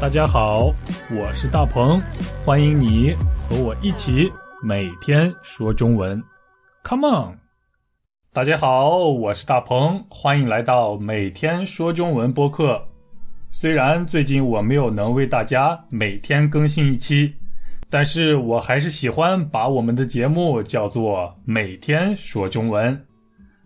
大家好，我是大鹏，欢迎你和我一起每天说中文，Come on！大家好，我是大鹏，欢迎来到每天说中文播客。虽然最近我没有能为大家每天更新一期，但是我还是喜欢把我们的节目叫做每天说中文。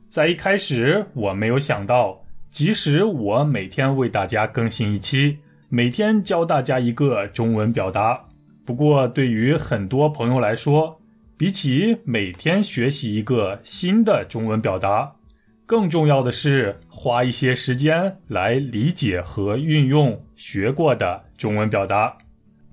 在一开始，我没有想到，即使我每天为大家更新一期。每天教大家一个中文表达，不过对于很多朋友来说，比起每天学习一个新的中文表达，更重要的是花一些时间来理解和运用学过的中文表达。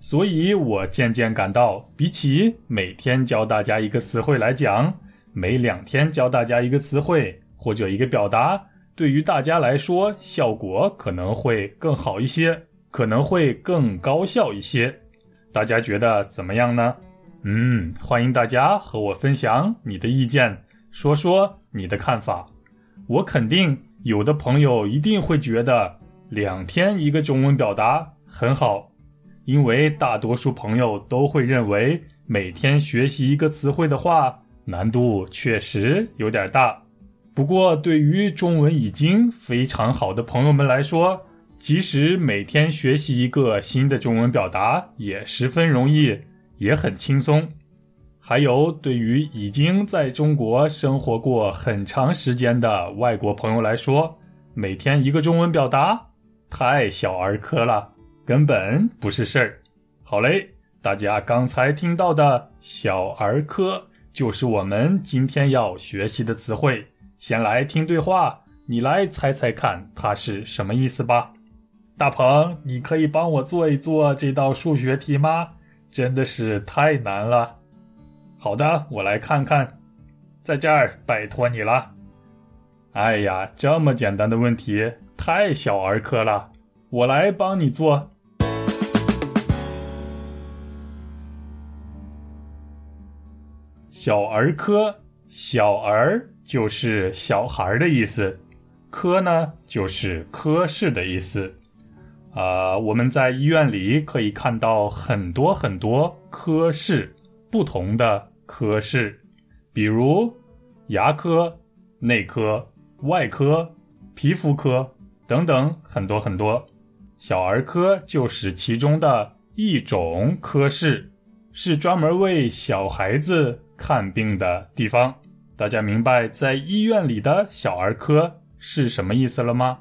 所以我渐渐感到，比起每天教大家一个词汇来讲，每两天教大家一个词汇或者一个表达，对于大家来说效果可能会更好一些。可能会更高效一些，大家觉得怎么样呢？嗯，欢迎大家和我分享你的意见，说说你的看法。我肯定有的朋友一定会觉得两天一个中文表达很好，因为大多数朋友都会认为每天学习一个词汇的话，难度确实有点大。不过，对于中文已经非常好的朋友们来说，即使每天学习一个新的中文表达也十分容易，也很轻松。还有，对于已经在中国生活过很长时间的外国朋友来说，每天一个中文表达太小儿科了，根本不是事儿。好嘞，大家刚才听到的小儿科就是我们今天要学习的词汇。先来听对话，你来猜猜看它是什么意思吧。大鹏，你可以帮我做一做这道数学题吗？真的是太难了。好的，我来看看，在这儿拜托你了。哎呀，这么简单的问题，太小儿科了，我来帮你做。小儿科，小儿就是小孩的意思，科呢就是科室的意思。啊，我们在医院里可以看到很多很多科室，不同的科室，比如牙科、内科、外科、皮肤科等等，很多很多。小儿科就是其中的一种科室，是专门为小孩子看病的地方。大家明白在医院里的小儿科是什么意思了吗？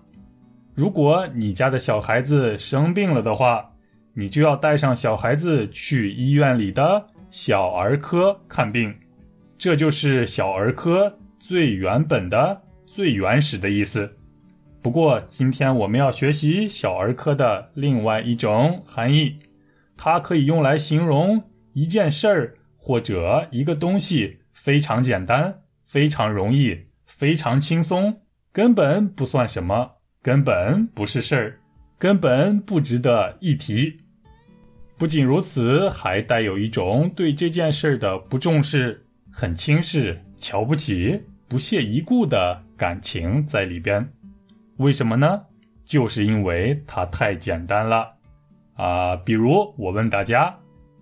如果你家的小孩子生病了的话，你就要带上小孩子去医院里的小儿科看病，这就是小儿科最原本的、最原始的意思。不过，今天我们要学习小儿科的另外一种含义，它可以用来形容一件事儿或者一个东西非常简单、非常容易、非常轻松，根本不算什么。根本不是事儿，根本不值得一提。不仅如此，还带有一种对这件事儿的不重视、很轻视、瞧不起、不屑一顾的感情在里边。为什么呢？就是因为它太简单了啊！比如我问大家：“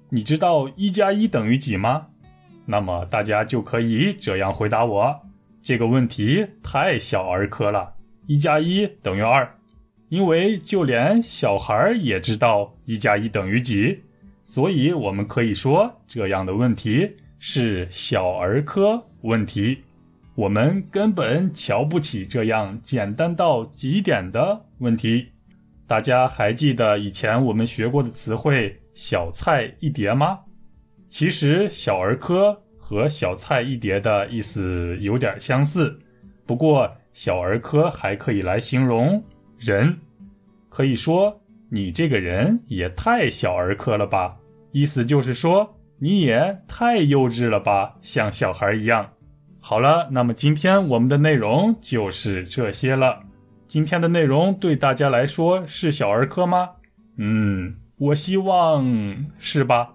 你知道一加一等于几吗？”那么大家就可以这样回答我：“这个问题太小儿科了。”一加一等于二，因为就连小孩也知道一加一等于几，所以我们可以说这样的问题是小儿科问题。我们根本瞧不起这样简单到极点的问题。大家还记得以前我们学过的词汇“小菜一碟”吗？其实小儿科和小菜一碟的意思有点相似，不过。小儿科还可以来形容人，可以说你这个人也太小儿科了吧？意思就是说你也太幼稚了吧，像小孩一样。好了，那么今天我们的内容就是这些了。今天的内容对大家来说是小儿科吗？嗯，我希望是吧。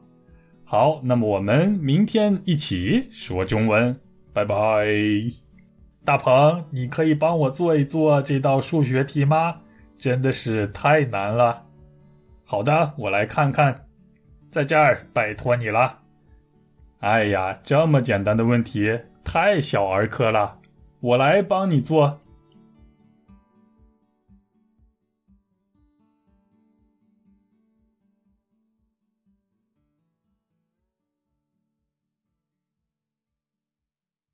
好，那么我们明天一起说中文，拜拜。大鹏，你可以帮我做一做这道数学题吗？真的是太难了。好的，我来看看，在这儿，拜托你了。哎呀，这么简单的问题太小儿科了，我来帮你做。